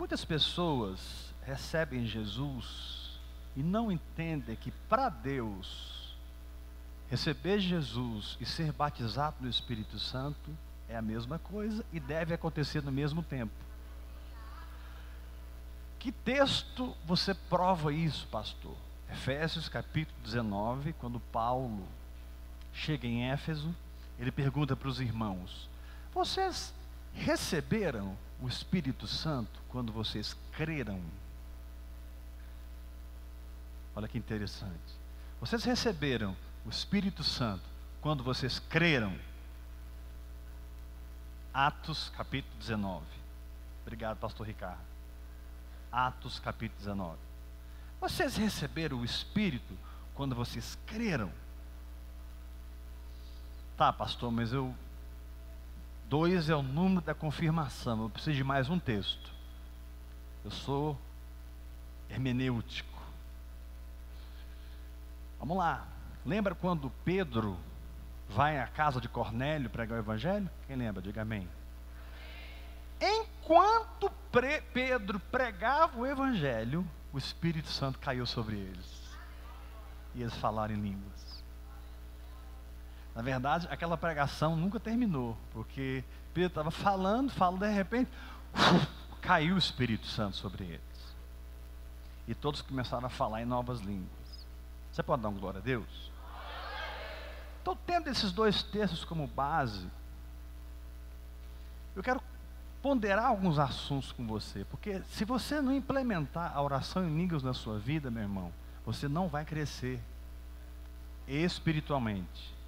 Muitas pessoas recebem Jesus e não entendem que para Deus receber Jesus e ser batizado no Espírito Santo é a mesma coisa e deve acontecer no mesmo tempo. Que texto você prova isso, pastor? Efésios capítulo 19, quando Paulo chega em Éfeso, ele pergunta para os irmãos: Vocês receberam o Espírito Santo quando vocês creram? Olha que interessante. Vocês receberam o Espírito Santo quando vocês creram? Atos capítulo 19. Obrigado, pastor Ricardo. Atos capítulo 19. Vocês receberam o Espírito quando vocês creram? Tá, pastor, mas eu. Dois é o número da confirmação. Eu preciso de mais um texto. Eu sou hermenêutico. Vamos lá. Lembra quando Pedro vai à casa de Cornélio pregar o evangelho? Quem lembra? Diga amém. Enquanto Pedro pregava o evangelho, o Espírito Santo caiu sobre eles. E eles falaram em línguas. Na verdade, aquela pregação nunca terminou, porque Pedro estava falando, falando, de repente, uf, caiu o Espírito Santo sobre eles. E todos começaram a falar em novas línguas. Você pode dar um glória a Deus? Então, tendo esses dois textos como base, eu quero ponderar alguns assuntos com você, porque se você não implementar a oração em línguas na sua vida, meu irmão, você não vai crescer espiritualmente.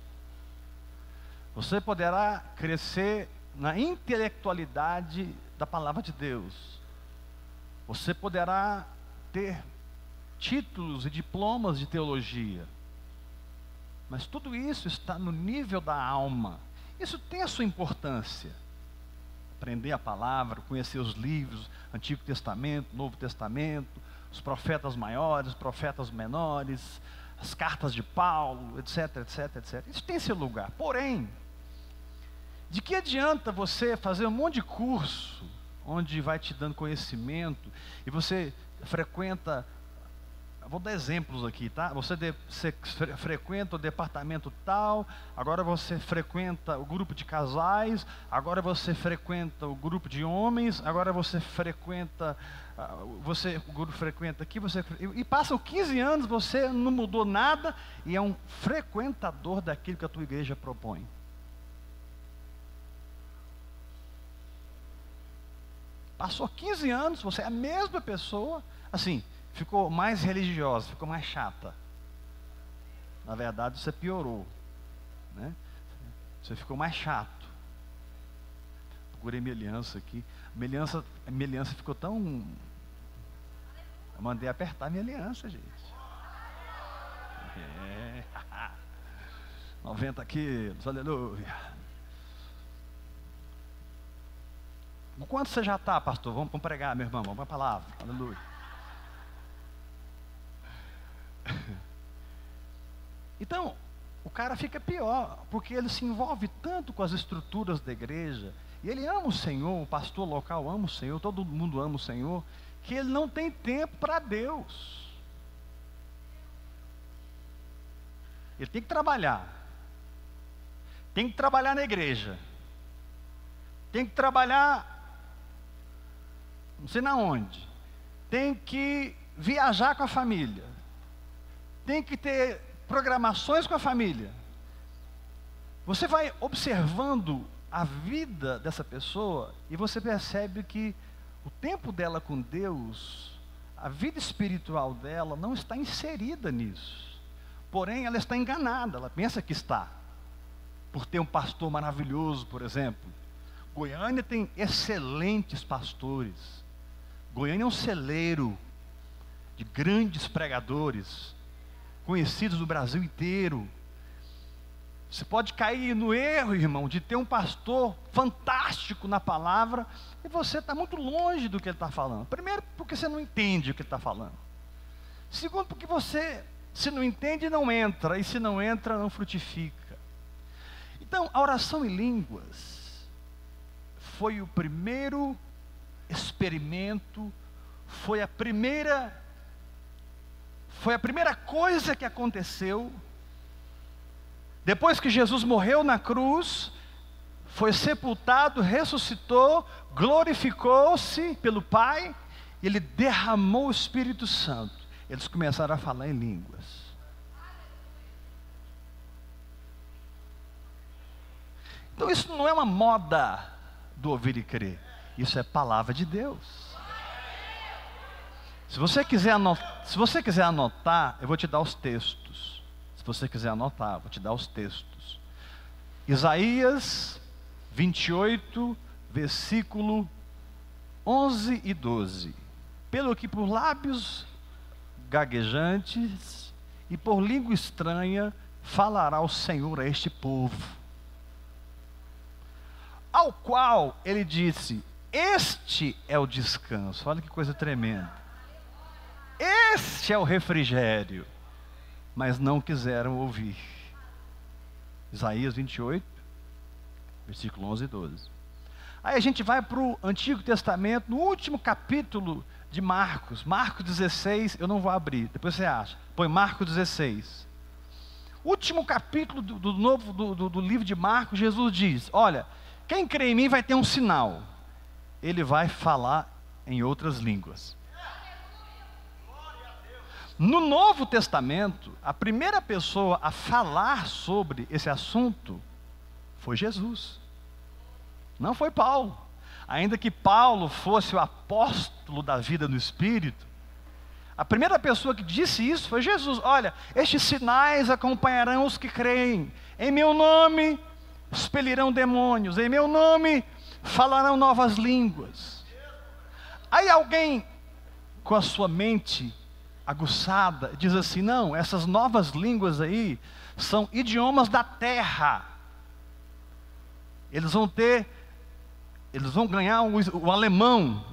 Você poderá crescer na intelectualidade da palavra de Deus. Você poderá ter títulos e diplomas de teologia. Mas tudo isso está no nível da alma. Isso tem a sua importância. Aprender a palavra, conhecer os livros, Antigo Testamento, Novo Testamento, os profetas maiores, profetas menores, as cartas de Paulo, etc, etc, etc. Isso tem seu lugar. Porém, de que adianta você fazer um monte de curso, onde vai te dando conhecimento, e você frequenta Vou dar exemplos aqui, tá? Você, de, você frequenta o departamento tal, agora você frequenta o grupo de casais, agora você frequenta o grupo de homens, agora você frequenta, ah, você o grupo frequenta aqui, você e passam 15 anos, você não mudou nada e é um frequentador daquilo que a tua igreja propõe. Passou 15 anos, você é a mesma pessoa, assim, ficou mais religiosa, ficou mais chata. Na verdade, você piorou. Né? Você ficou mais chato. Procurei minha aliança aqui. Minha aliança, minha aliança ficou tão. Eu mandei apertar minha aliança, gente. É. 90 quilos, aleluia. O quanto você já está, pastor? Vamos, vamos pregar, meu irmão, vamos para a palavra, aleluia. Então, o cara fica pior, porque ele se envolve tanto com as estruturas da igreja, e ele ama o Senhor, o pastor local ama o Senhor, todo mundo ama o Senhor, que ele não tem tempo para Deus. Ele tem que trabalhar, tem que trabalhar na igreja, tem que trabalhar, não sei na onde, tem que viajar com a família, tem que ter programações com a família. Você vai observando a vida dessa pessoa e você percebe que o tempo dela com Deus, a vida espiritual dela não está inserida nisso. Porém, ela está enganada, ela pensa que está. Por ter um pastor maravilhoso, por exemplo. Goiânia tem excelentes pastores. Goiânia é um celeiro de grandes pregadores conhecidos no Brasil inteiro. Você pode cair no erro, irmão, de ter um pastor fantástico na palavra e você está muito longe do que ele está falando. Primeiro, porque você não entende o que ele está falando. Segundo, porque você, se não entende, não entra, e se não entra, não frutifica. Então, a oração em línguas foi o primeiro experimento, foi a primeira foi a primeira coisa que aconteceu depois que Jesus morreu na cruz, foi sepultado, ressuscitou, glorificou-se pelo Pai, ele derramou o Espírito Santo. Eles começaram a falar em línguas. Então isso não é uma moda do ouvir e crer. Isso é palavra de Deus. Se você quiser anotar, se você quiser anotar, eu vou te dar os textos. Se você quiser anotar, vou te dar os textos. Isaías 28, versículo 11 e 12. Pelo que por lábios gaguejantes e por língua estranha falará o Senhor a este povo ao qual ele disse: Este é o descanso. Olha que coisa tremenda. Este é o refrigério. Mas não quiseram ouvir. Isaías 28, versículo 11 e 12. Aí a gente vai para o Antigo Testamento, no último capítulo de Marcos, Marcos 16, eu não vou abrir, depois você acha. Põe Marcos 16. Último capítulo do, do novo do, do, do livro de Marcos, Jesus diz: Olha, quem crê em mim vai ter um sinal. Ele vai falar em outras línguas. No Novo Testamento, a primeira pessoa a falar sobre esse assunto foi Jesus. Não foi Paulo. Ainda que Paulo fosse o apóstolo da vida no Espírito, a primeira pessoa que disse isso foi Jesus. Olha, estes sinais acompanharão os que creem. Em meu nome expelirão demônios, em meu nome falarão novas línguas. Aí alguém com a sua mente aguçada diz assim: não, essas novas línguas aí são idiomas da terra. Eles vão ter, eles vão ganhar o, o alemão,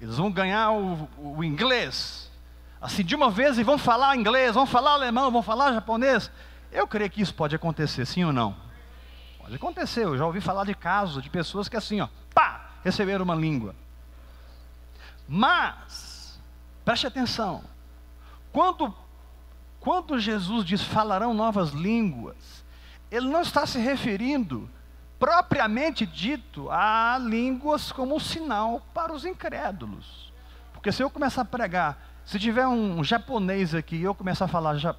eles vão ganhar o, o inglês, assim de uma vez e vão falar inglês, vão falar alemão, vão falar japonês. Eu creio que isso pode acontecer, sim ou não? Pode acontecer, eu já ouvi falar de casos de pessoas que assim, ó, pá, receberam uma língua. Mas, preste atenção, quando, quando Jesus diz falarão novas línguas, ele não está se referindo propriamente dito a línguas como sinal para os incrédulos. Porque se eu começar a pregar, se tiver um japonês aqui e eu começar a falar ja,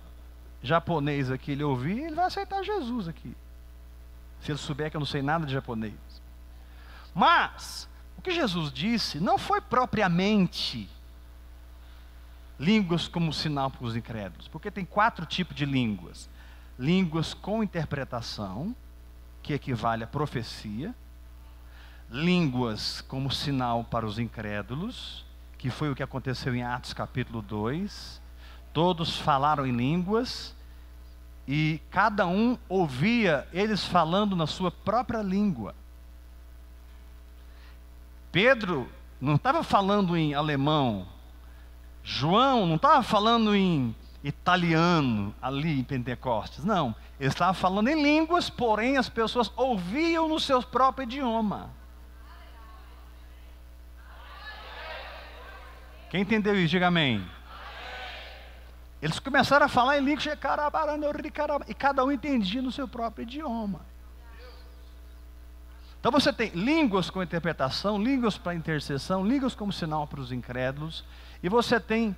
japonês aqui, ele ouvir, ele vai aceitar Jesus aqui se ele souber que eu não sei nada de japonês. Mas, o que Jesus disse não foi propriamente línguas como sinal para os incrédulos, porque tem quatro tipos de línguas: línguas com interpretação, que equivale à profecia, línguas como sinal para os incrédulos, que foi o que aconteceu em Atos capítulo 2. Todos falaram em línguas, e cada um ouvia eles falando na sua própria língua. Pedro não estava falando em alemão, João não estava falando em italiano ali em Pentecostes, não. Ele estava falando em línguas, porém as pessoas ouviam no seu próprio idioma. Quem entendeu isso? Diga amém. Eles começaram a falar em línguas e cada um entendia no seu próprio idioma. Então você tem línguas com interpretação, línguas para intercessão, línguas como sinal para os incrédulos, e você tem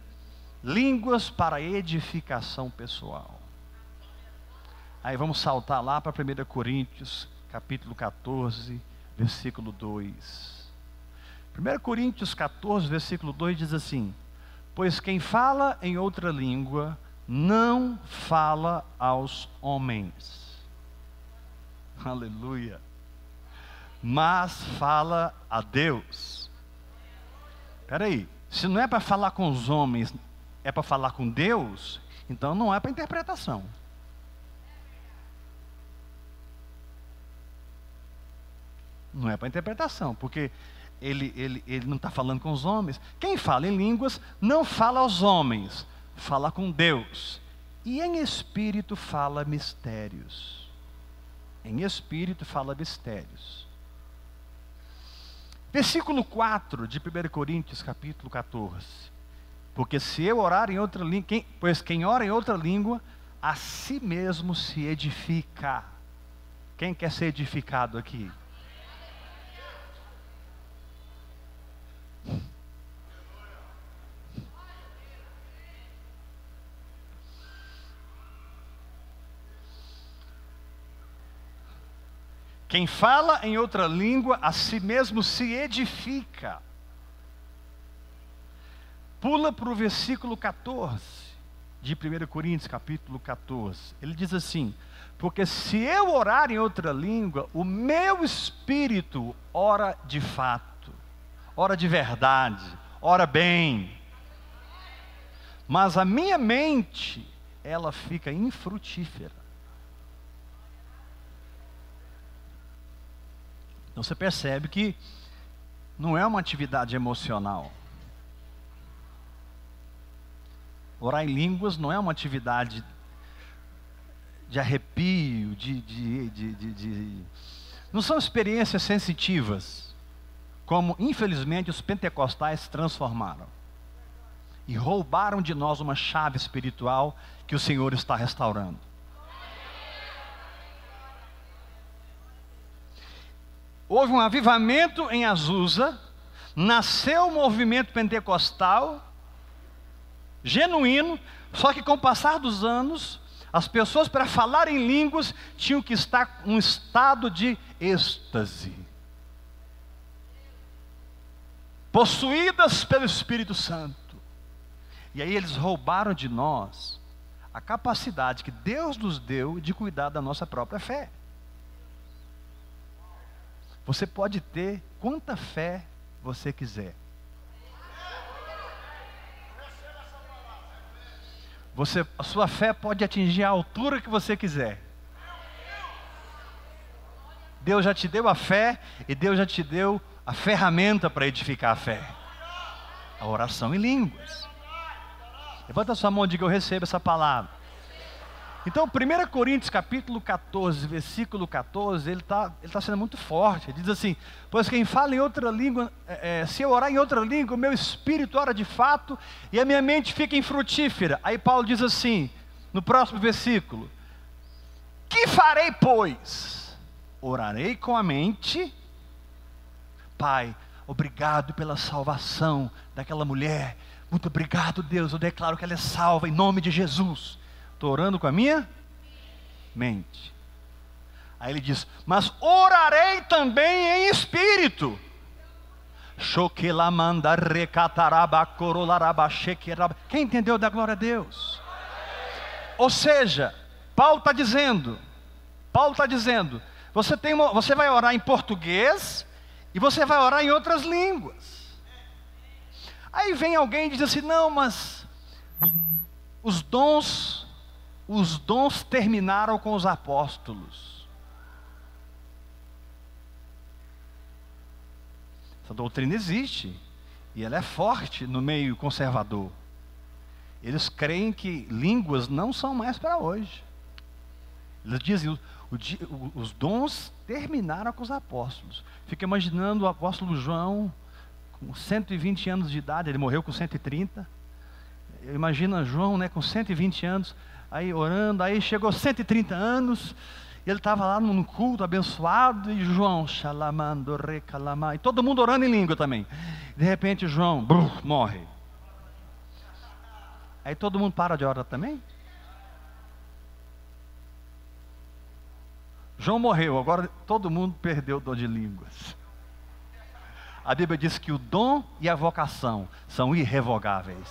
línguas para edificação pessoal. Aí vamos saltar lá para 1 Coríntios, capítulo 14, versículo 2. 1 Coríntios 14, versículo 2 diz assim: Pois quem fala em outra língua não fala aos homens. Aleluia. Mas fala a Deus. Espera aí, se não é para falar com os homens, é para falar com Deus, então não é para interpretação. Não é para interpretação, porque ele, ele, ele não está falando com os homens. Quem fala em línguas não fala aos homens, fala com Deus. E em espírito fala mistérios. Em espírito fala mistérios. Versículo 4 de 1 Coríntios, capítulo 14. Porque se eu orar em outra língua, quem, pois quem ora em outra língua, a si mesmo se edifica. Quem quer ser edificado aqui? Quem fala em outra língua, a si mesmo se edifica. Pula para o versículo 14 de 1 Coríntios, capítulo 14. Ele diz assim: Porque se eu orar em outra língua, o meu espírito ora de fato, ora de verdade, ora bem. Mas a minha mente, ela fica infrutífera. Então você percebe que não é uma atividade emocional. Orar em línguas não é uma atividade de arrepio, de, de, de, de, Não são experiências sensitivas, como infelizmente os pentecostais transformaram. E roubaram de nós uma chave espiritual que o Senhor está restaurando. houve um avivamento em Azusa, nasceu o um movimento pentecostal, genuíno, só que com o passar dos anos, as pessoas para falar em línguas tinham que estar em um estado de êxtase. Possuídas pelo Espírito Santo. E aí eles roubaram de nós a capacidade que Deus nos deu de cuidar da nossa própria fé. Você pode ter quanta fé você quiser. Você, a sua fé pode atingir a altura que você quiser. Deus já te deu a fé e Deus já te deu a ferramenta para edificar a fé. A oração em línguas. Levanta a sua mão e diga: Eu recebo essa palavra. Então, 1 Coríntios capítulo 14, versículo 14, ele está ele tá sendo muito forte. Ele diz assim: Pois quem fala em outra língua, é, é, se eu orar em outra língua, o meu espírito ora de fato e a minha mente fica infrutífera. Aí Paulo diz assim, no próximo versículo: Que farei, pois? Orarei com a mente, Pai, obrigado pela salvação daquela mulher. Muito obrigado, Deus. Eu declaro que ela é salva em nome de Jesus. Estou orando com a minha mente. Aí ele diz: Mas orarei também em espírito. Quem entendeu da glória a Deus? Ou seja, Paulo está dizendo, Paulo está dizendo, você, tem uma, você vai orar em português e você vai orar em outras línguas. Aí vem alguém e diz assim: não, mas os dons os dons terminaram com os apóstolos. Essa doutrina existe e ela é forte no meio conservador. Eles creem que línguas não são mais para hoje. Eles dizem os dons terminaram com os apóstolos. Fica imaginando o apóstolo João com 120 anos de idade, ele morreu com 130. Imagina João, né, com 120 anos, aí orando, aí chegou 130 anos, ele estava lá num culto abençoado, e João, xalamando, recalamá, e todo mundo orando em língua também. De repente João, morre. Aí todo mundo para de orar também? João morreu, agora todo mundo perdeu o dom de línguas. A Bíblia diz que o dom e a vocação são irrevogáveis.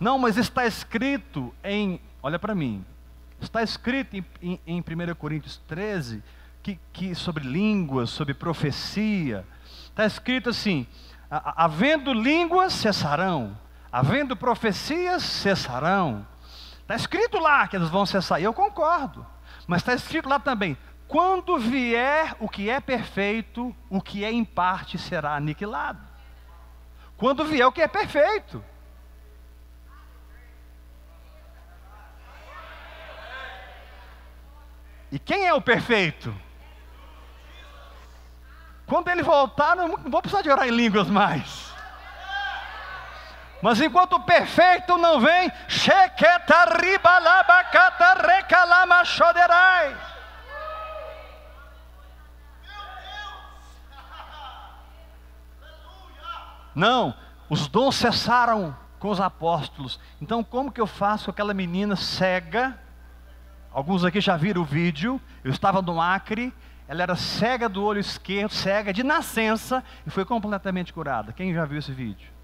Não, mas está escrito em, olha para mim, está escrito em, em, em 1 Coríntios 13 que, que sobre línguas, sobre profecia, está escrito assim: havendo línguas cessarão, havendo profecias cessarão. Está escrito lá que eles vão cessar, e eu concordo, mas está escrito lá também: quando vier o que é perfeito, o que é em parte será aniquilado. Quando vier o que é perfeito. E quem é o perfeito? Quando ele voltar, não vou precisar de orar em línguas mais. Mas enquanto o perfeito não vem, Não, os dons cessaram com os apóstolos. Então, como que eu faço com aquela menina cega? Alguns aqui já viram o vídeo. Eu estava no Acre, ela era cega do olho esquerdo, cega de nascença, e foi completamente curada. Quem já viu esse vídeo?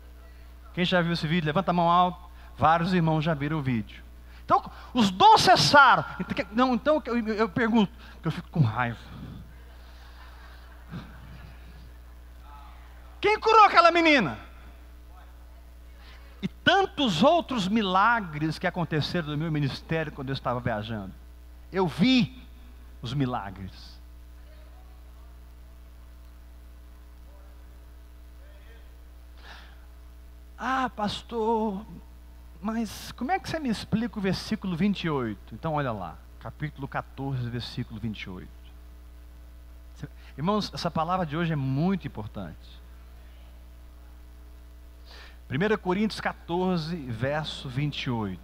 Quem já viu esse vídeo? Levanta a mão alto. Vários irmãos já viram o vídeo. Então, os dons cessaram. Não, então eu, eu pergunto, eu fico com raiva. Quem curou aquela menina? E tantos outros milagres que aconteceram no meu ministério quando eu estava viajando. Eu vi os milagres. Ah, pastor, mas como é que você me explica o versículo 28? Então, olha lá, capítulo 14, versículo 28. Irmãos, essa palavra de hoje é muito importante. 1 Coríntios 14, verso 28.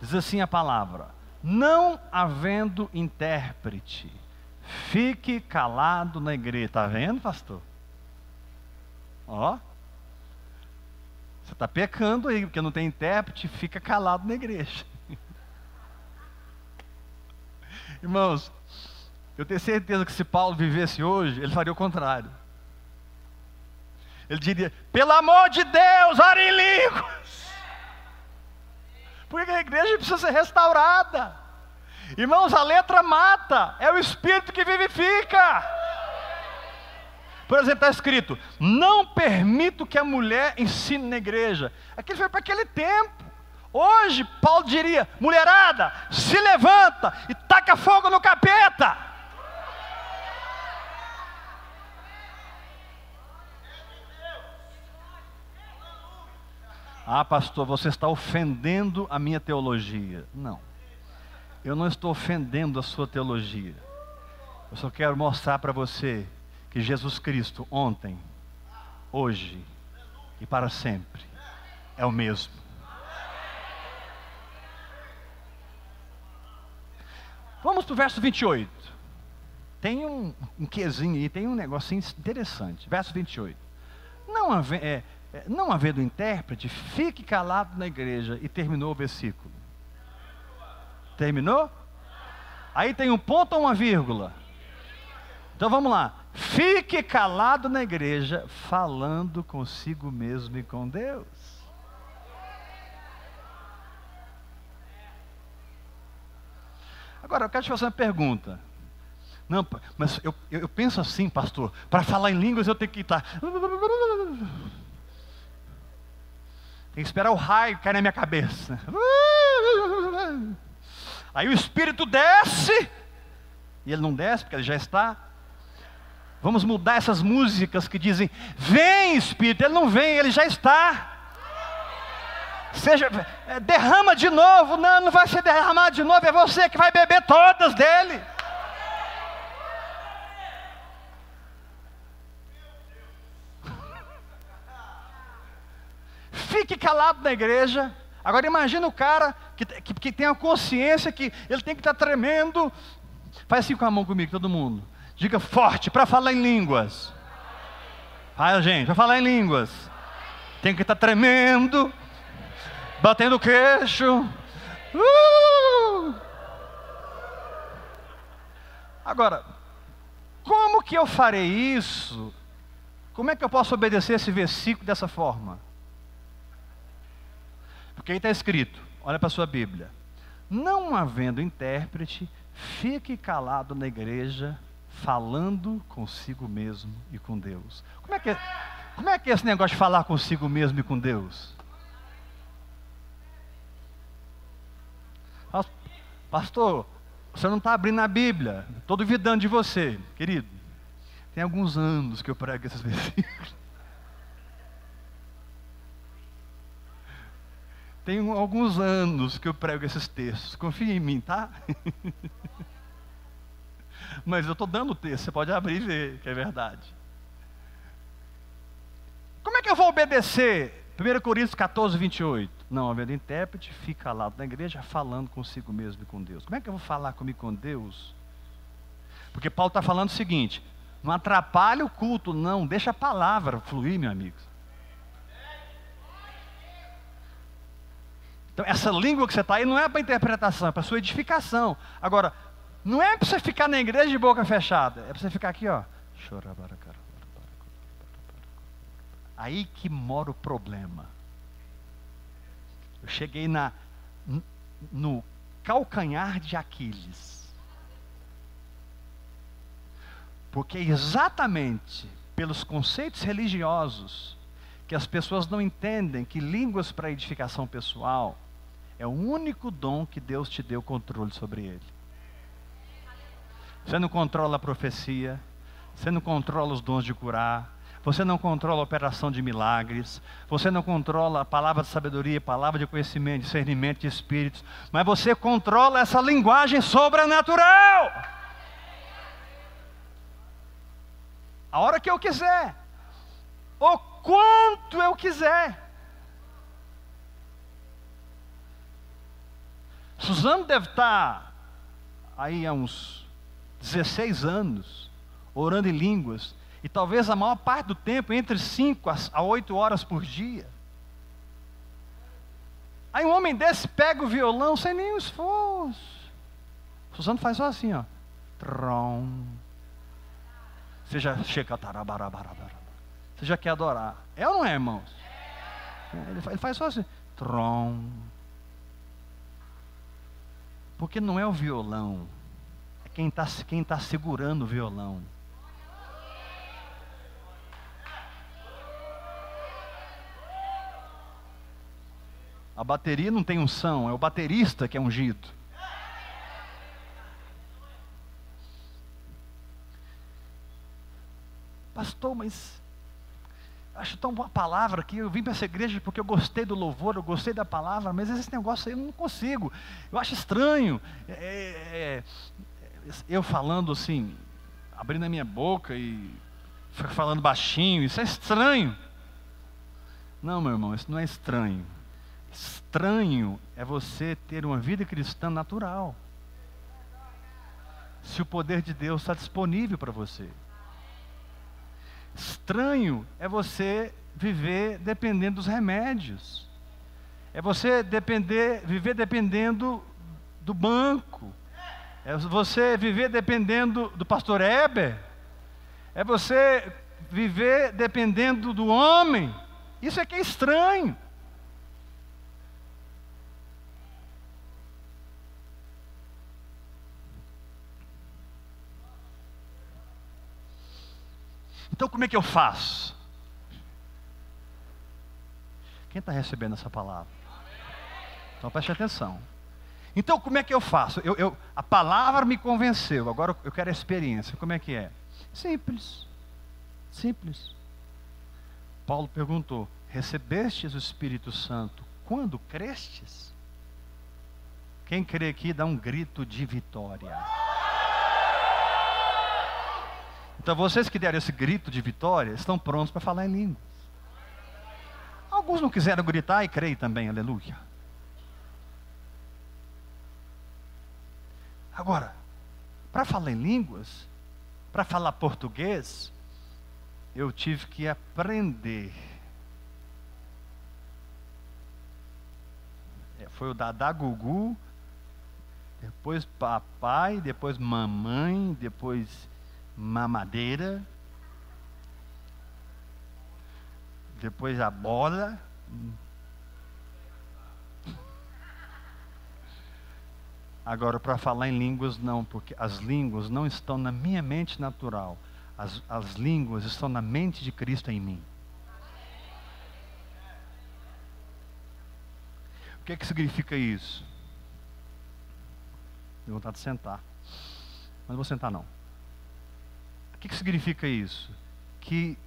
Diz assim a palavra: Não havendo intérprete, fique calado na igreja. Está vendo, pastor? Ó. Você está pecando aí, porque não tem intérprete, fica calado na igreja. Irmãos, eu tenho certeza que se Paulo vivesse hoje, ele faria o contrário. Ele diria: pelo amor de Deus, ore em línguas. Porque a igreja precisa ser restaurada. Irmãos, a letra mata, é o Espírito que vivifica. Por exemplo, está escrito: não permito que a mulher ensine na igreja. Aquilo foi para aquele tempo. Hoje, Paulo diria: mulherada, se levanta e taca fogo no capeta. Ah, pastor, você está ofendendo a minha teologia. Não, eu não estou ofendendo a sua teologia. Eu só quero mostrar para você que Jesus Cristo, ontem, hoje e para sempre, é o mesmo. Vamos para o verso 28. Tem um, um quezinho aí, tem um negocinho interessante. Verso 28. Não, haver, é, é, não havendo intérprete, fique calado na igreja. E terminou o versículo. Terminou? Aí tem um ponto ou uma vírgula? Então vamos lá. Fique calado na igreja, falando consigo mesmo e com Deus. Agora, eu quero te fazer uma pergunta. Não, mas eu, eu penso assim, pastor, para falar em línguas eu tenho que estar. Tem que esperar o raio cair na minha cabeça. Aí o Espírito desce, e ele não desce, porque ele já está. Vamos mudar essas músicas que dizem: Vem Espírito, ele não vem, ele já está. Seja, é, derrama de novo, não, não vai ser derramado de novo, é você que vai beber todas dele. Fique calado na igreja. Agora imagina o cara que, que, que tem a consciência que ele tem que estar tremendo. Faz assim com a mão comigo, todo mundo. Diga forte para falar em línguas. Vai, gente, para falar em línguas. Tem que estar tá tremendo, batendo o queixo. Uh! Agora, como que eu farei isso? Como é que eu posso obedecer esse versículo dessa forma? Porque aí está escrito, olha para a sua Bíblia. Não havendo intérprete, fique calado na igreja falando consigo mesmo e com Deus. Como é que é, como é, que é esse negócio de falar consigo mesmo e com Deus? Pastor, você não está abrindo a Bíblia. Estou duvidando de você, querido. Tem alguns anos que eu prego esses versículos. Tem alguns anos que eu prego esses textos. Confia em mim, tá? Mas eu estou dando o texto, você pode abrir e ver que é verdade. Como é que eu vou obedecer? 1 Coríntios 14, 28. Não, havendo intérprete, fica lá na igreja falando consigo mesmo e com Deus. Como é que eu vou falar comigo com Deus? Porque Paulo está falando o seguinte: não atrapalhe o culto, não, deixa a palavra fluir, meu amigo. Então, essa língua que você está aí não é para interpretação, é para sua edificação. Agora, não é para você ficar na igreja de boca fechada, é para você ficar aqui, ó. Aí que mora o problema. Eu cheguei na, no calcanhar de Aquiles. Porque é exatamente pelos conceitos religiosos que as pessoas não entendem que línguas para edificação pessoal é o único dom que Deus te deu controle sobre ele. Você não controla a profecia, você não controla os dons de curar, você não controla a operação de milagres, você não controla a palavra de sabedoria, palavra de conhecimento, discernimento de espíritos, mas você controla essa linguagem sobrenatural. A hora que eu quiser, o quanto eu quiser. Suzano deve estar aí há uns 16 anos, orando em línguas, e talvez a maior parte do tempo, entre 5 a 8 horas por dia. Aí um homem desse pega o violão sem nenhum esforço. Suzano faz só assim, ó. Trom. Você já chega. Você já quer adorar. É ou não é, irmãos? Ele faz só assim. Trom. Porque não é o violão, é quem está quem tá segurando o violão. A bateria não tem unção, é o baterista que é ungido. Pastor, mas acho tão boa a palavra aqui. Eu vim para essa igreja porque eu gostei do louvor, eu gostei da palavra, mas esse negócio aí eu não consigo. Eu acho estranho. É, é, é, eu falando assim, abrindo a minha boca e falando baixinho, isso é estranho. Não, meu irmão, isso não é estranho. Estranho é você ter uma vida cristã natural. Se o poder de Deus está disponível para você. Estranho é você viver dependendo dos remédios. É você depender, viver dependendo do banco. É você viver dependendo do pastor Eber. É você viver dependendo do homem. Isso é que é estranho. Então como é que eu faço? Quem está recebendo essa palavra? Então preste atenção. Então como é que eu faço? Eu, eu, a palavra me convenceu, agora eu quero a experiência. Como é que é? Simples. Simples. Paulo perguntou: Recebestes o Espírito Santo quando crestes? Quem crê aqui dá um grito de vitória. Então vocês que deram esse grito de vitória estão prontos para falar em línguas. Alguns não quiseram gritar e creem também, aleluia. Agora, para falar em línguas, para falar português, eu tive que aprender. É, foi o Dadá Gugu, depois papai, depois mamãe, depois mamadeira, depois a bola. Agora, para falar em línguas, não, porque as línguas não estão na minha mente natural. As, as línguas estão na mente de Cristo em mim. O que, é que significa isso? Tenho vontade de sentar. Mas não vou sentar não. O que, que significa isso? Que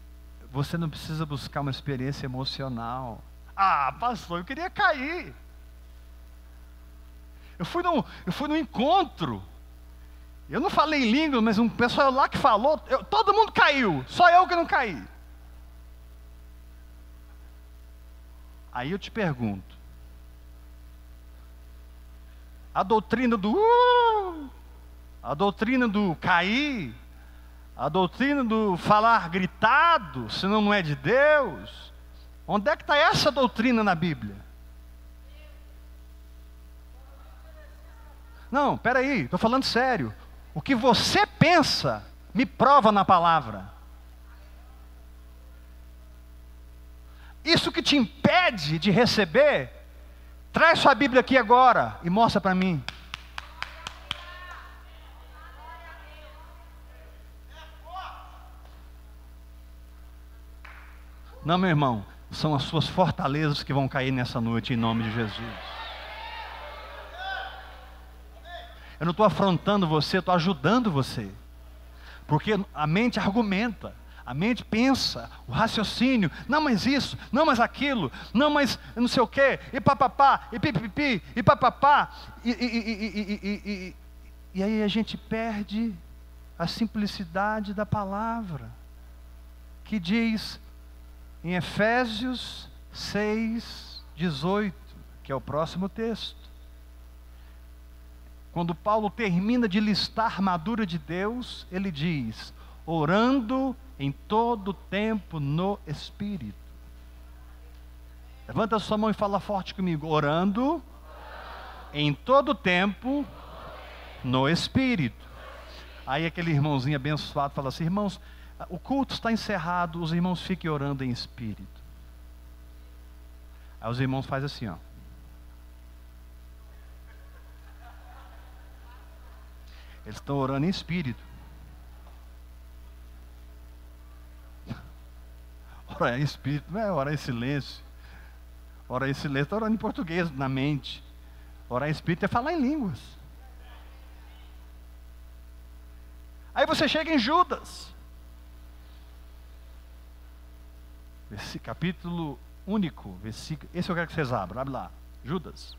você não precisa buscar uma experiência emocional. Ah, pastor, eu queria cair. Eu fui num, eu fui num encontro. Eu não falei língua, mas um pessoal lá que falou, eu, todo mundo caiu, só eu que não caí. Aí eu te pergunto: a doutrina do uh, a doutrina do cair, a doutrina do falar gritado, senão não é de Deus, onde é que está essa doutrina na Bíblia? Não, peraí, estou falando sério. O que você pensa, me prova na palavra. Isso que te impede de receber, traz sua Bíblia aqui agora e mostra para mim. Não, meu irmão, são as suas fortalezas que vão cair nessa noite em nome de Jesus. Eu não estou afrontando você, estou ajudando você. Porque a mente argumenta, a mente pensa, o raciocínio, não mais isso, não mais aquilo, não mais não sei o quê, e papapá, e pipipi, e papapá, e, e, e, e aí a gente perde a simplicidade da palavra, que diz em Efésios 6, 18, que é o próximo texto. Quando Paulo termina de listar a armadura de Deus, ele diz: orando em todo tempo no Espírito. Levanta a sua mão e fala forte comigo: orando em todo tempo no Espírito. Aí aquele irmãozinho abençoado fala assim: irmãos, o culto está encerrado, os irmãos fiquem orando em espírito. Aí os irmãos fazem assim, ó. Eles estão orando em espírito. Orar em espírito não é orar em silêncio. Orar em silêncio está orando em português, na mente. Orar em espírito é falar em línguas. Aí você chega em Judas. Esse capítulo único, versículo. Esse eu quero que vocês abram. Abre lá. Judas.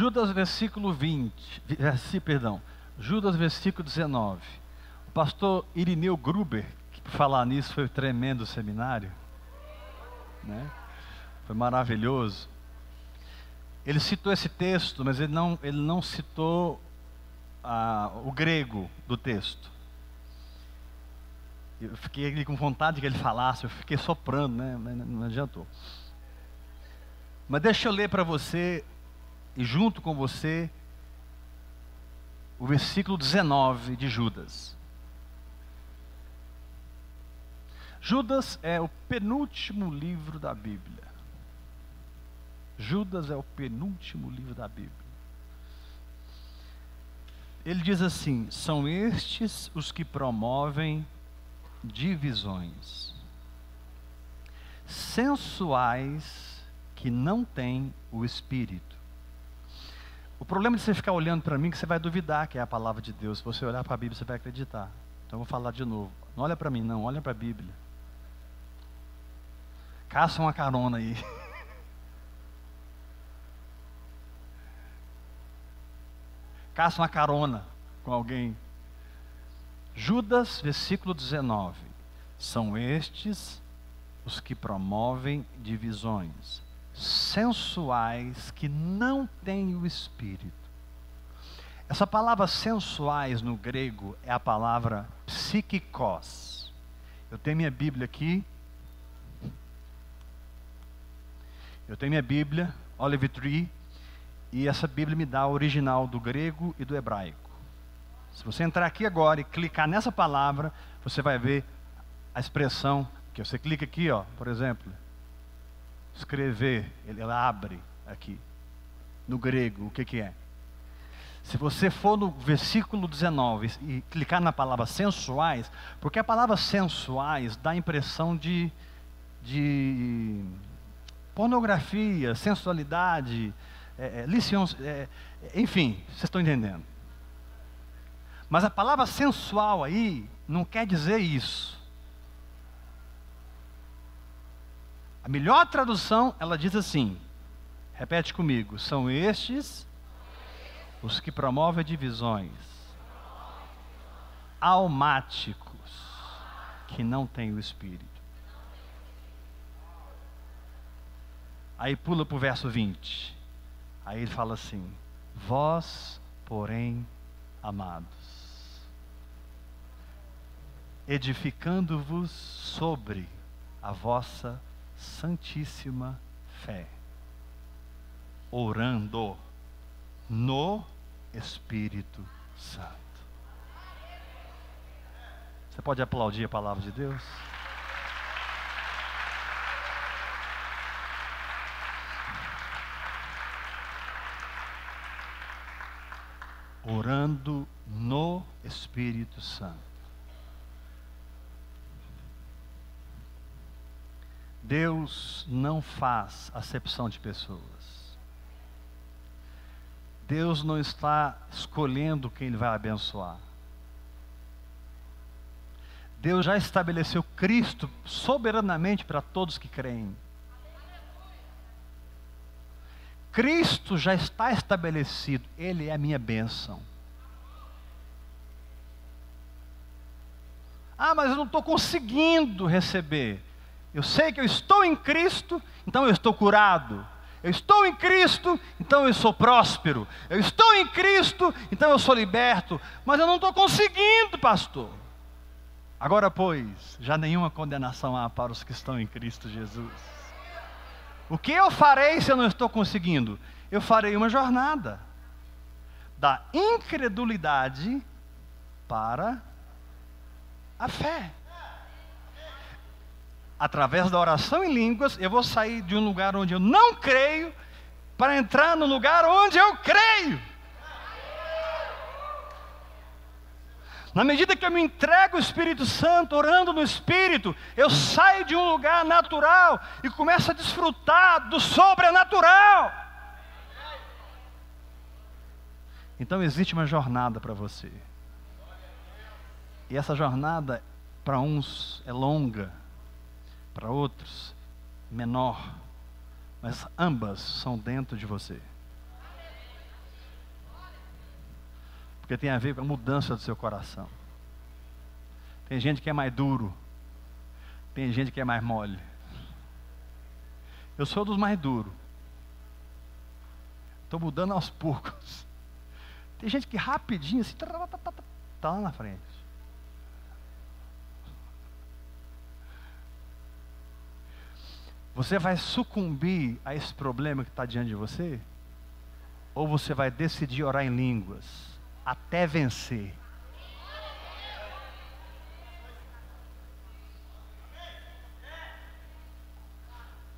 Judas versículo 20, perdão, Judas versículo 19. O pastor Irineu Gruber, que falar nisso foi um tremendo seminário, né? Foi maravilhoso. Ele citou esse texto, mas ele não, ele não citou ah, o grego do texto. Eu fiquei com vontade que ele falasse, eu fiquei soprando, né? mas não adiantou. Mas deixa eu ler para você, e junto com você, o versículo 19 de Judas. Judas é o penúltimo livro da Bíblia. Judas é o penúltimo livro da Bíblia. Ele diz assim: são estes os que promovem divisões, sensuais que não têm o espírito. O problema de você ficar olhando para mim é que você vai duvidar que é a palavra de Deus. Se você olhar para a Bíblia, você vai acreditar. Então eu vou falar de novo. Não olha para mim, não, olha para a Bíblia. Caça uma carona aí. Caça uma carona com alguém. Judas, versículo 19. São estes os que promovem divisões, sensuais que não têm o espírito. Essa palavra sensuais no grego é a palavra psiquikos. Eu tenho minha Bíblia aqui, Eu tenho minha Bíblia, Olive Tree, e essa Bíblia me dá o original do grego e do hebraico. Se você entrar aqui agora e clicar nessa palavra, você vai ver a expressão que você clica aqui, ó, por exemplo, escrever, ele abre aqui no grego, o que que é? Se você for no versículo 19 e clicar na palavra sensuais, porque a palavra sensuais dá a impressão de, de pornografia, sensualidade, é, é, lições, é, enfim, vocês estão entendendo. Mas a palavra sensual aí não quer dizer isso. A melhor tradução, ela diz assim: repete comigo, são estes os que promovem divisões almáticos que não têm o Espírito. Aí pula para o verso 20. Aí ele fala assim: Vós, porém, amados, edificando-vos sobre a vossa santíssima fé, orando no Espírito Santo. Você pode aplaudir a palavra de Deus? Orando no Espírito Santo. Deus não faz acepção de pessoas. Deus não está escolhendo quem Ele vai abençoar. Deus já estabeleceu Cristo soberanamente para todos que creem. Cristo já está estabelecido, Ele é a minha bênção. Ah, mas eu não estou conseguindo receber. Eu sei que eu estou em Cristo, então eu estou curado. Eu estou em Cristo, então eu sou próspero. Eu estou em Cristo, então eu sou liberto. Mas eu não estou conseguindo, pastor. Agora, pois, já nenhuma condenação há para os que estão em Cristo Jesus. O que eu farei se eu não estou conseguindo? Eu farei uma jornada da incredulidade para a fé. Através da oração em línguas, eu vou sair de um lugar onde eu não creio para entrar no lugar onde eu creio. Na medida que eu me entrego ao Espírito Santo, orando no Espírito, eu saio de um lugar natural e começo a desfrutar do sobrenatural. Então existe uma jornada para você. E essa jornada, para uns, é longa, para outros, menor. Mas ambas são dentro de você. porque tem a ver com a mudança do seu coração. Tem gente que é mais duro, tem gente que é mais mole. Eu sou dos mais duros. Estou mudando aos poucos. Tem gente que rapidinho assim, está lá na frente. Você vai sucumbir a esse problema que está diante de você? Ou você vai decidir orar em línguas? até vencer.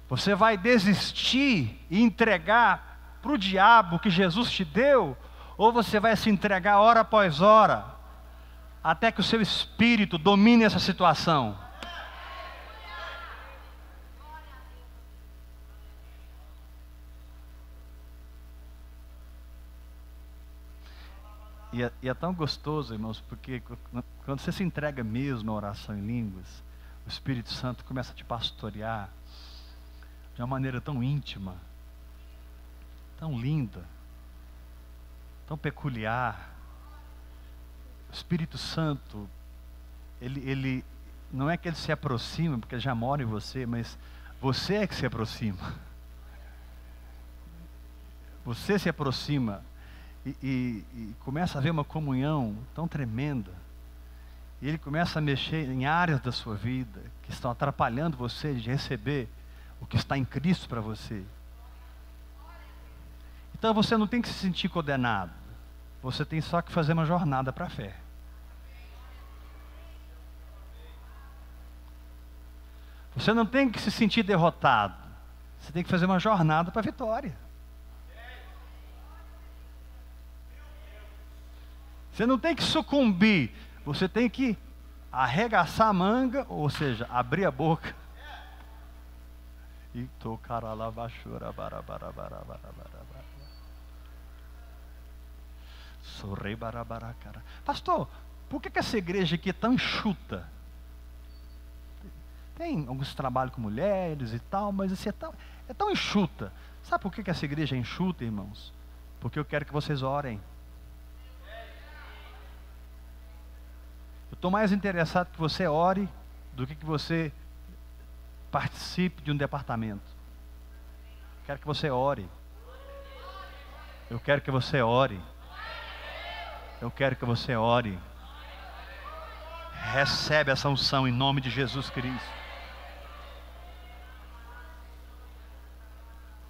Você vai desistir e entregar para o diabo que Jesus te deu, ou você vai se entregar hora após hora, até que o seu espírito domine essa situação. E é, e é, tão gostoso, irmãos, porque quando você se entrega mesmo à oração em línguas, o Espírito Santo começa a te pastorear de uma maneira tão íntima, tão linda, tão peculiar. O Espírito Santo, ele, ele não é que ele se aproxima, porque ele já mora em você, mas você é que se aproxima. Você se aproxima e, e, e começa a haver uma comunhão tão tremenda. E ele começa a mexer em áreas da sua vida que estão atrapalhando você de receber o que está em Cristo para você. Então você não tem que se sentir condenado. Você tem só que fazer uma jornada para a fé. Você não tem que se sentir derrotado. Você tem que fazer uma jornada para a vitória. Você não tem que sucumbir, você tem que arregaçar a manga, ou seja, abrir a boca. E tocar a lavachura, Pastor, por que, que essa igreja aqui é tão enxuta? Tem alguns trabalhos com mulheres e tal, mas assim, é, tão, é tão enxuta. Sabe por que, que essa igreja é enxuta, irmãos? Porque eu quero que vocês orem. Estou mais interessado que você ore do que que você participe de um departamento. Quero que você ore. Eu quero que você ore. Eu quero que você ore. Recebe essa unção em nome de Jesus Cristo.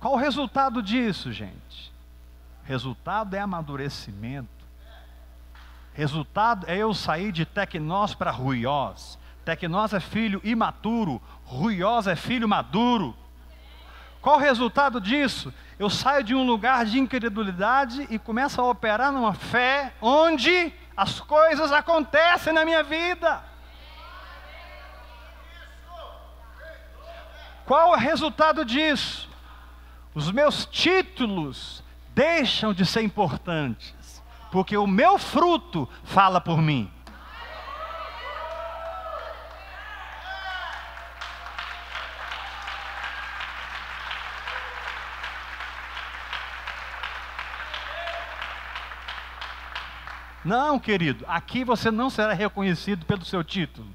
Qual o resultado disso, gente? Resultado é amadurecimento. Resultado é eu sair de tecnós para ruiós. Tecnós é filho imaturo, ruiós é filho maduro. Qual o resultado disso? Eu saio de um lugar de incredulidade e começo a operar numa fé onde as coisas acontecem na minha vida. Qual o resultado disso? Os meus títulos deixam de ser importantes, porque o meu fruto fala por mim. Não, querido, aqui você não será reconhecido pelo seu título.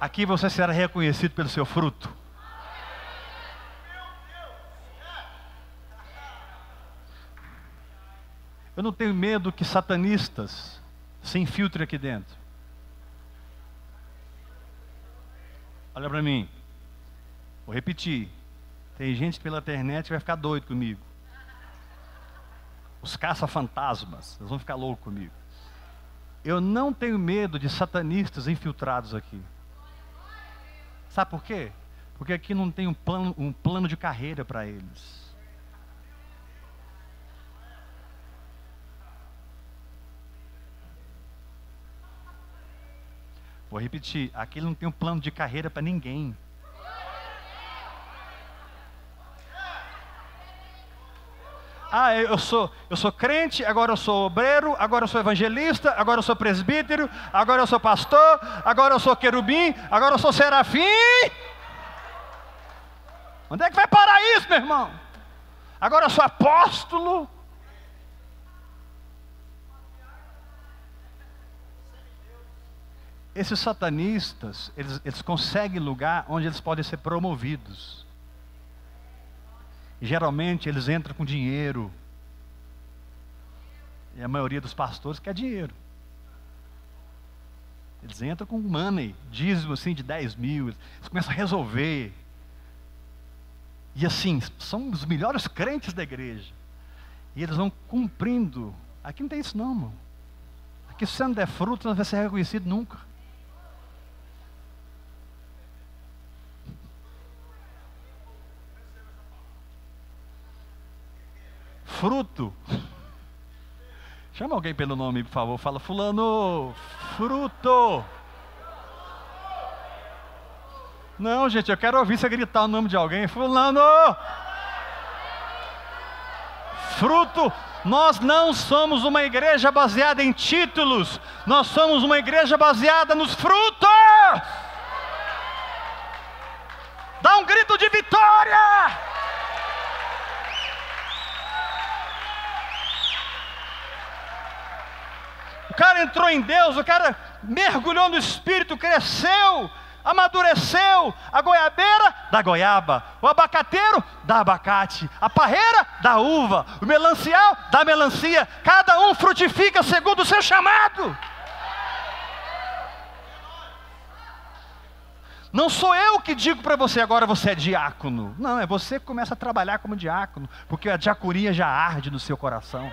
Aqui você será reconhecido pelo seu fruto. Eu não tenho medo que satanistas se infiltrem aqui dentro. Olha para mim. Vou repetir. Tem gente pela internet que vai ficar doido comigo. Os caça-fantasmas, eles vão ficar loucos comigo. Eu não tenho medo de satanistas infiltrados aqui. Sabe por quê? Porque aqui não tem um plano, um plano de carreira para eles. Vou repetir, aqui não tem um plano de carreira para ninguém. Ah, eu sou, eu sou crente, agora eu sou obreiro, agora eu sou evangelista, agora eu sou presbítero, agora eu sou pastor, agora eu sou querubim, agora eu sou serafim. Onde é que vai parar isso, meu irmão? Agora eu sou apóstolo. Esses satanistas, eles, eles conseguem lugar onde eles podem ser promovidos. Geralmente eles entram com dinheiro. E a maioria dos pastores quer dinheiro. Eles entram com money, dízimo assim de 10 mil. Eles começam a resolver. E assim, são os melhores crentes da igreja. E eles vão cumprindo. Aqui não tem isso não, irmão. Aqui se você não der fruto, não vai ser reconhecido nunca. Fruto. Chama alguém pelo nome, por favor. Fala, Fulano, fruto. Não, gente, eu quero ouvir você gritar o nome de alguém. Fulano, fruto. Nós não somos uma igreja baseada em títulos, nós somos uma igreja baseada nos frutos. Dá um grito de vitória! Cara entrou em Deus, o cara mergulhou no Espírito, cresceu, amadureceu. A goiabeira da goiaba, o abacateiro da abacate, a parreira da uva, o melancial da melancia. Cada um frutifica segundo o seu chamado. Não sou eu que digo para você agora você é diácono. Não, é você que começa a trabalhar como diácono, porque a diaconia já arde no seu coração.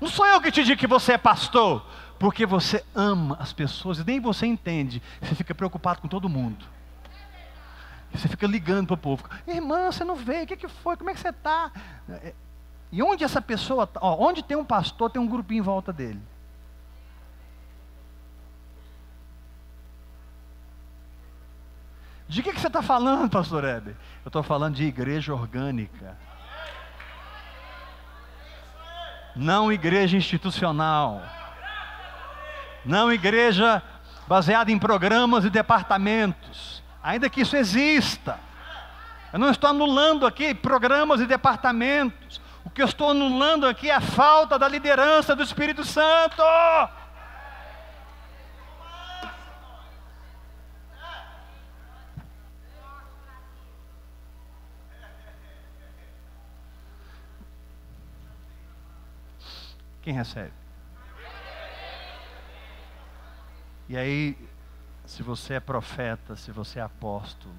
Não sou eu que te digo que você é pastor, porque você ama as pessoas e nem você entende. Você fica preocupado com todo mundo. Você fica ligando para o povo. Irmã, você não veio, o que, que foi? Como é que você está? É, e onde essa pessoa está? Onde tem um pastor, tem um grupinho em volta dele. De que, que você está falando, pastor Heber? Eu estou falando de igreja orgânica. Não igreja institucional. Não igreja baseada em programas e departamentos. Ainda que isso exista. Eu não estou anulando aqui programas e departamentos. O que eu estou anulando aqui é a falta da liderança do Espírito Santo. Quem recebe? E aí, se você é profeta, se você é apóstolo,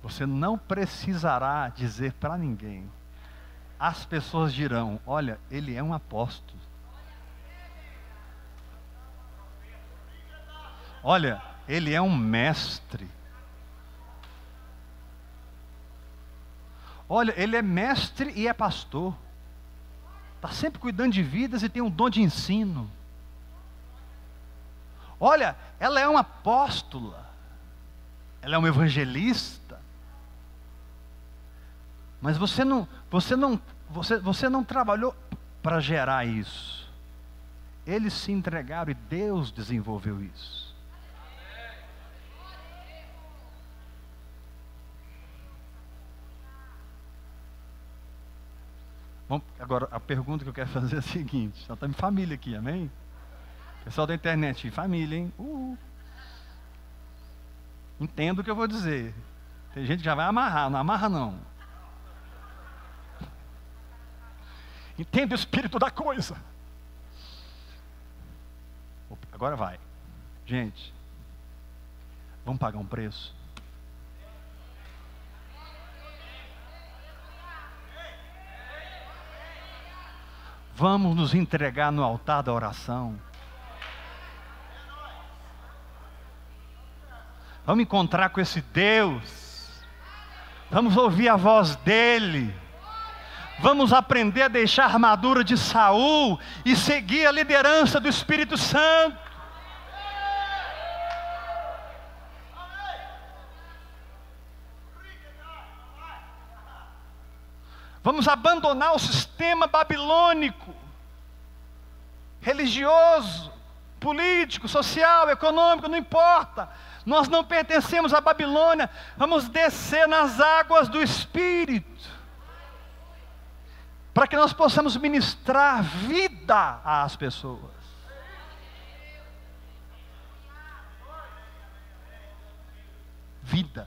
você não precisará dizer para ninguém. As pessoas dirão: olha, ele é um apóstolo. Olha, ele é um mestre. Olha, ele é mestre e é pastor. Está sempre cuidando de vidas e tem um dom de ensino. Olha, ela é uma apóstola. Ela é uma evangelista. Mas você não, você não, você, você não trabalhou para gerar isso. Eles se entregaram e Deus desenvolveu isso. Bom, agora, a pergunta que eu quero fazer é a seguinte: nós estamos em família aqui, amém? Pessoal da internet, família, hein? Uh. Entendo o que eu vou dizer. Tem gente que já vai amarrar, não amarra não. Entende o espírito da coisa. Agora vai. Gente, vamos pagar um preço? Vamos nos entregar no altar da oração. Vamos encontrar com esse Deus. Vamos ouvir a voz dele. Vamos aprender a deixar a armadura de Saul e seguir a liderança do Espírito Santo. Vamos abandonar o sistema babilônico, religioso, político, social, econômico, não importa. Nós não pertencemos à Babilônia. Vamos descer nas águas do Espírito, para que nós possamos ministrar vida às pessoas. Vida.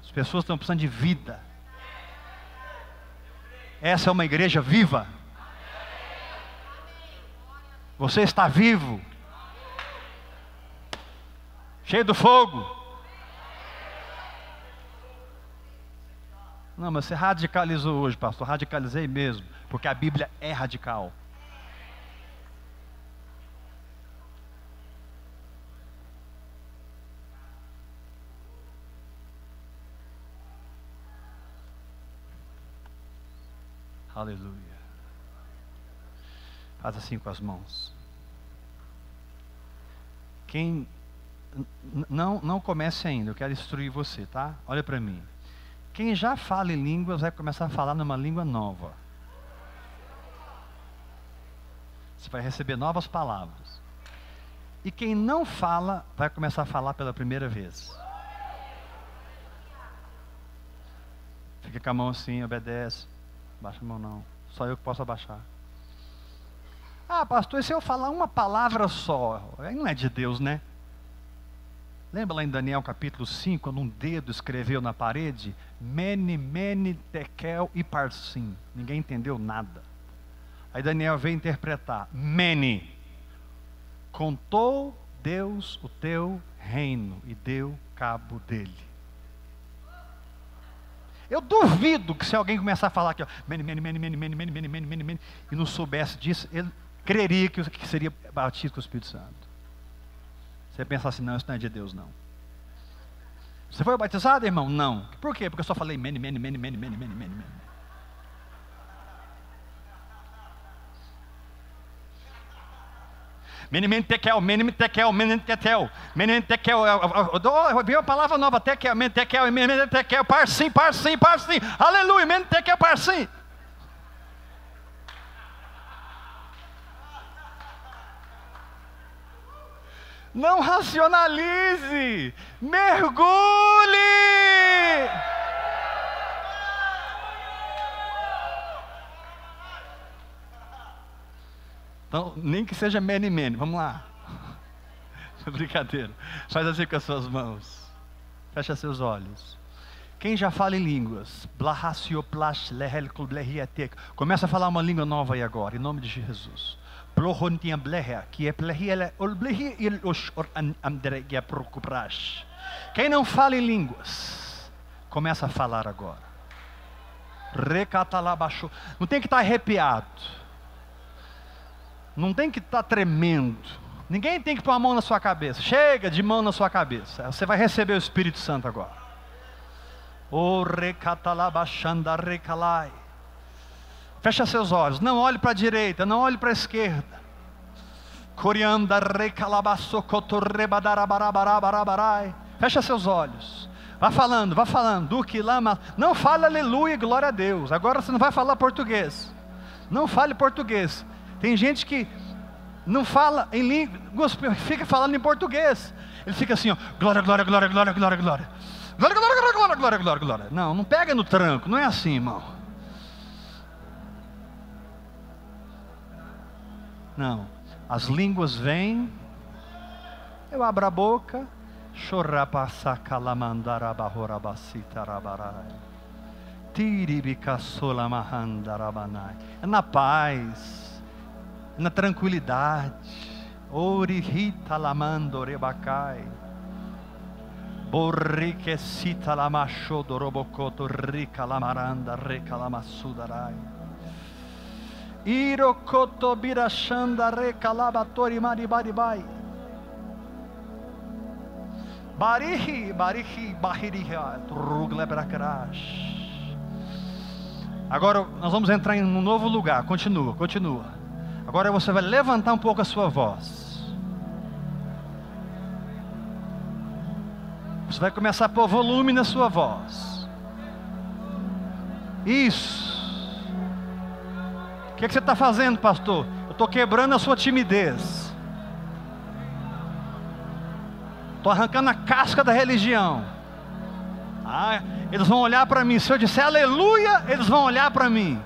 As pessoas estão precisando de vida. Essa é uma igreja viva. Você está vivo. Cheio do fogo. Não, mas você radicalizou hoje, pastor. Radicalizei mesmo. Porque a Bíblia é radical. Aleluia. Faz assim com as mãos. Quem não, não comece ainda, eu quero instruir você, tá? Olha para mim. Quem já fala em línguas vai começar a falar numa língua nova. Você vai receber novas palavras. E quem não fala vai começar a falar pela primeira vez. Fica com a mão assim, obedece. Baixa a mão não. Só eu que posso abaixar. Ah, pastor, e se eu falar uma palavra só? Aí não é de Deus, né? Lembra lá em Daniel capítulo 5, quando um dedo escreveu na parede? Mene, mene, tekel e parsim. Ninguém entendeu nada. Aí Daniel veio interpretar. Mene. Contou Deus o teu reino e deu cabo dele. Eu duvido que se alguém começar a falar aqui, ó, mene, mene, mene, mene, mene, mene, mene, mene, mene, e não soubesse disso, ele creria que, seria batido com o Espírito Santo. Você pensa assim, não, isso não é de Deus, não. Você foi batizado, irmão? Não. Por quê? Porque eu só falei mene, mene, mene, mene, mene, mene, mene, Menem tekel, menem tekel, menem tekel, menem tekel. É é é a palavra nova, tekel, menem tekel, menem tekel, parsim, parsim, parsim. Aleluia, menem tekel, parsim. Não racionalize, mergulhe. Então, nem que seja many, many. Vamos lá. Brincadeira. Faz assim com as suas mãos. Fecha seus olhos. Quem já fala em línguas? Começa a falar uma língua nova aí agora, em nome de Jesus. Quem não fala em línguas, começa a falar agora. Não tem que estar arrepiado. Não tem que estar tremendo. Ninguém tem que pôr a mão na sua cabeça. Chega de mão na sua cabeça. Você vai receber o Espírito Santo agora. O. Fecha seus olhos. Não olhe para a direita, não olhe para a esquerda. Fecha seus olhos. Vá falando, vá falando. Do que lama. Não fale aleluia, glória a Deus. Agora você não vai falar português. Não fale português. Tem gente que não fala em língua, fica falando em português. Ele fica assim, ó, glória, glória, glória, glória, glória, glória. Glória, glória, glória, glória, glória, glória, glória. Não, não pega no tranco, não é assim, irmão. Não. As línguas vêm, eu abro a boca, é na paz, na tranquilidade. Orihita lamando rebacai. Borriquecita lamasho dorobocoto rica lamaranda reca lamassudarai. Irokoto birashanda recalabatori maribaribai. Barihi, barihi, bahiriha, truglebracrash. Agora nós vamos entrar em um novo lugar. Continua, continua. Agora você vai levantar um pouco a sua voz. Você vai começar a pôr volume na sua voz. Isso. O que, é que você está fazendo, pastor? Eu estou quebrando a sua timidez. Estou arrancando a casca da religião. Ah, eles vão olhar para mim. Se eu disser aleluia, eles vão olhar para mim.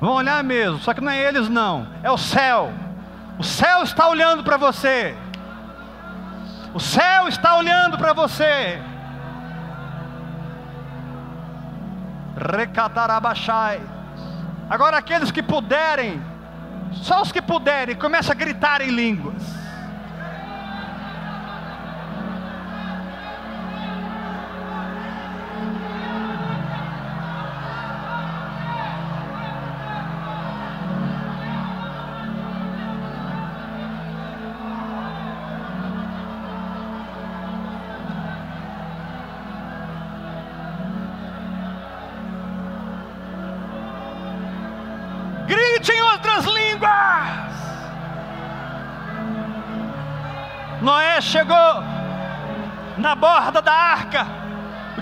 Vão olhar mesmo. Só que não é eles, não. É o céu. O céu está olhando para você. O céu está olhando para você. Recatarabachai. Agora aqueles que puderem, só os que puderem, começa a gritar em línguas.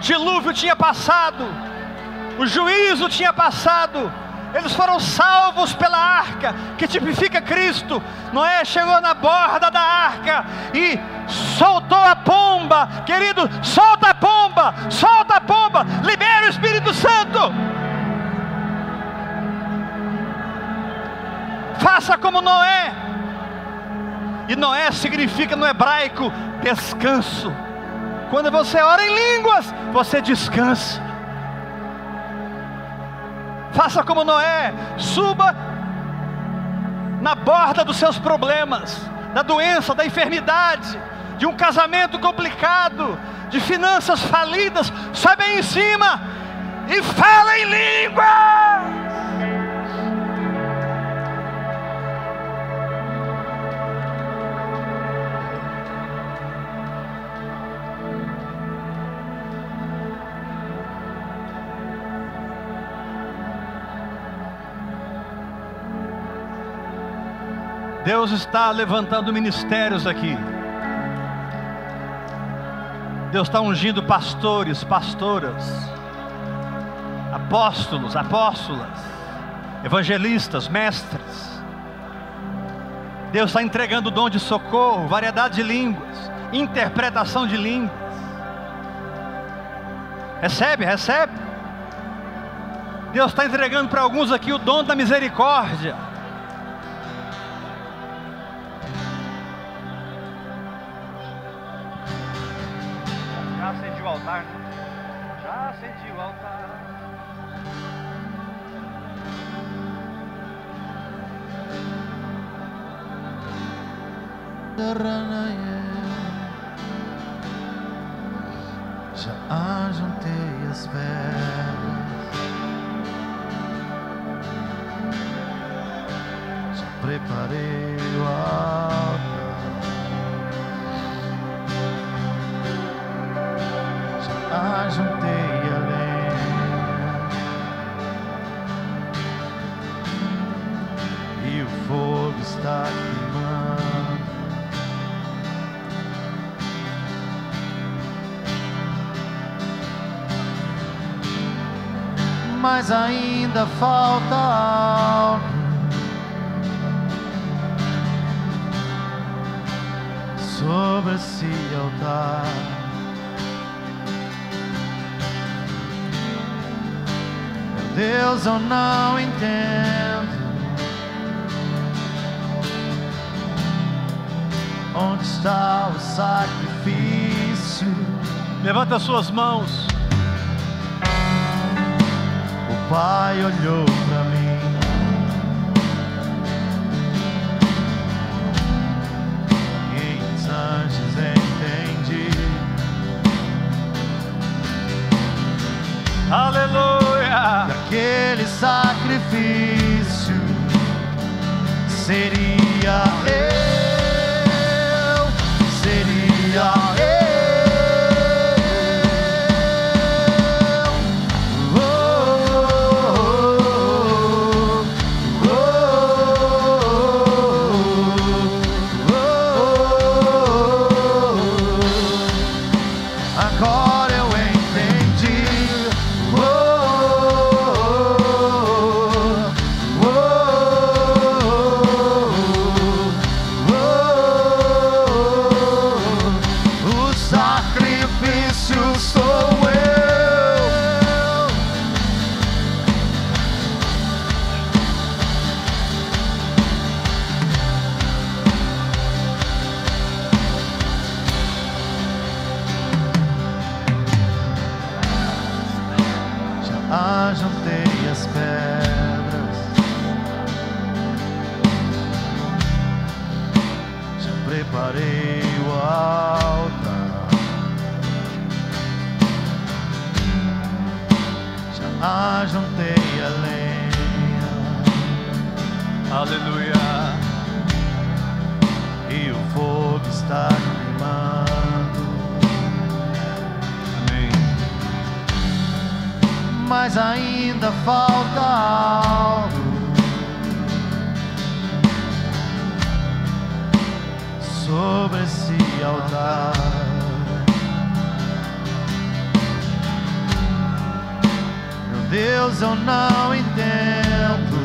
Dilúvio tinha passado, o juízo tinha passado, eles foram salvos pela arca, que tipifica Cristo. Noé chegou na borda da arca e soltou a pomba, querido, solta a pomba, solta a pomba, libera o Espírito Santo. Faça como Noé, e Noé significa no hebraico descanso. Quando você ora em línguas, você descansa. Faça como Noé, suba na borda dos seus problemas, da doença, da enfermidade, de um casamento complicado, de finanças falidas, sobe aí em cima e fala em línguas. Deus está levantando ministérios aqui. Deus está ungindo pastores, pastoras, apóstolos, apóstolas, evangelistas, mestres. Deus está entregando o dom de socorro, variedade de línguas, interpretação de línguas. Recebe, recebe. Deus está entregando para alguns aqui o dom da misericórdia. Já ajuntei as pedras, já preparei o altar, mas ainda falta algo. Sobre esse altar, meu Deus, eu não entendo onde está o sacrifício. Levanta suas mãos. Pai olhou pra mim. E em instantes entendi. Aleluia. que aquele sacrifício seria eu, falta algo sobre esse altar. Meu Deus, eu não entendo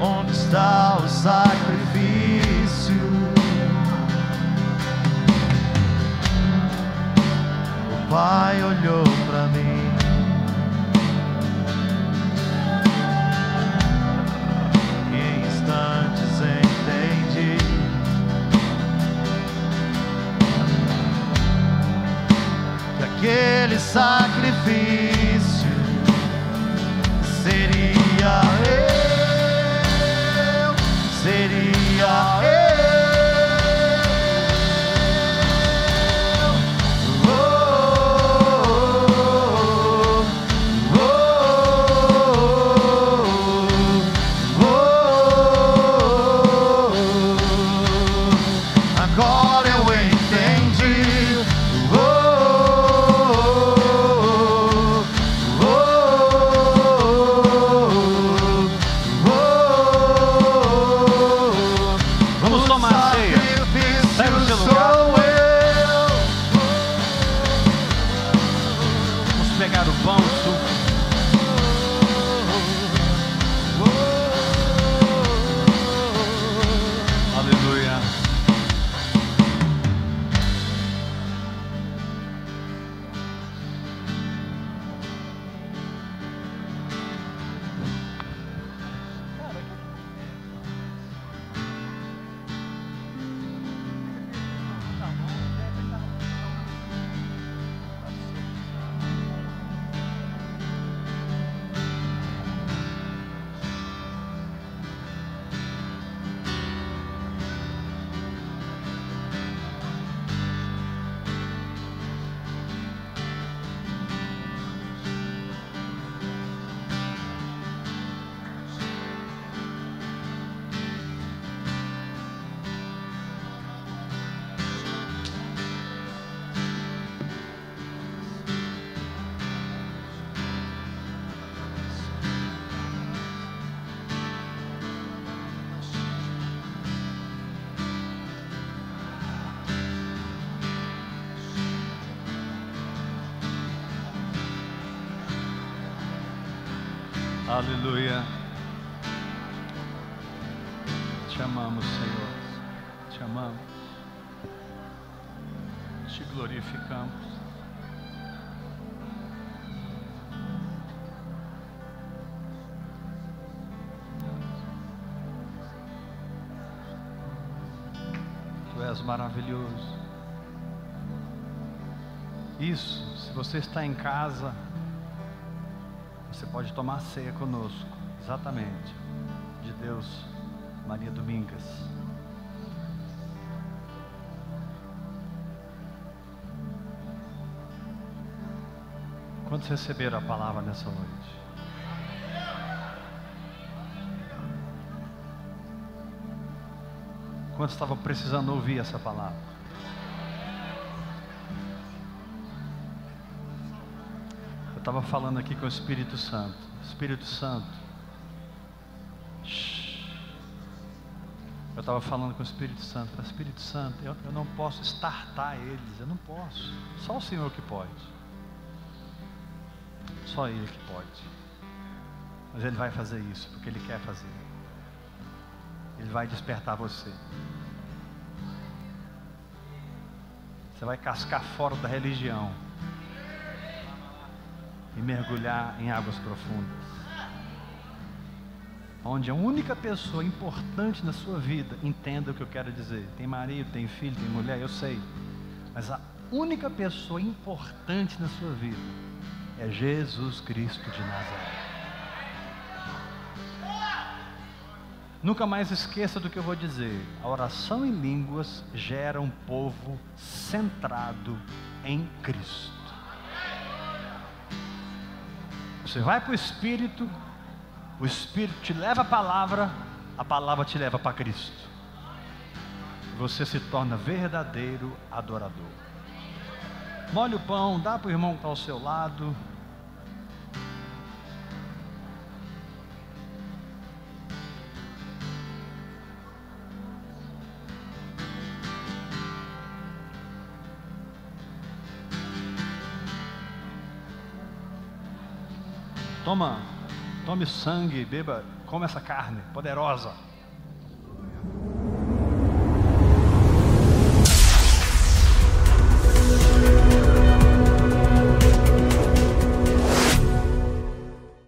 onde está o sacrifício. Pai olhou pra mim. Em instantes entendi. Que aquele sacrifício maravilhoso. Isso, se você está em casa, você pode tomar ceia conosco, exatamente, de Deus, Maria Domingas. Quantos receberam a palavra nessa noite? Quantos estavam precisando ouvir essa palavra? Eu estava falando aqui com o Espírito Santo. Espírito Santo. Eu estava falando com o Espírito Santo. Espírito Santo, eu, eu não posso estartar eles. Eu não posso. Só o Senhor que pode. Só Ele que pode. Mas Ele vai fazer isso porque Ele quer fazer. Ele vai despertar você. Você vai cascar fora da religião e mergulhar em águas profundas. Onde a única pessoa importante na sua vida, entenda o que eu quero dizer. Tem marido, tem filho, tem mulher, eu sei. Mas a única pessoa importante na sua vida é Jesus Cristo de Nazaré. Nunca mais esqueça do que eu vou dizer. A oração em línguas gera um povo centrado em Cristo. Você vai para o Espírito, o Espírito te leva a palavra, a palavra te leva para Cristo. Você se torna verdadeiro adorador. Molhe o pão, dá para o irmão que está ao seu lado. Toma, tome sangue, beba, come essa carne poderosa.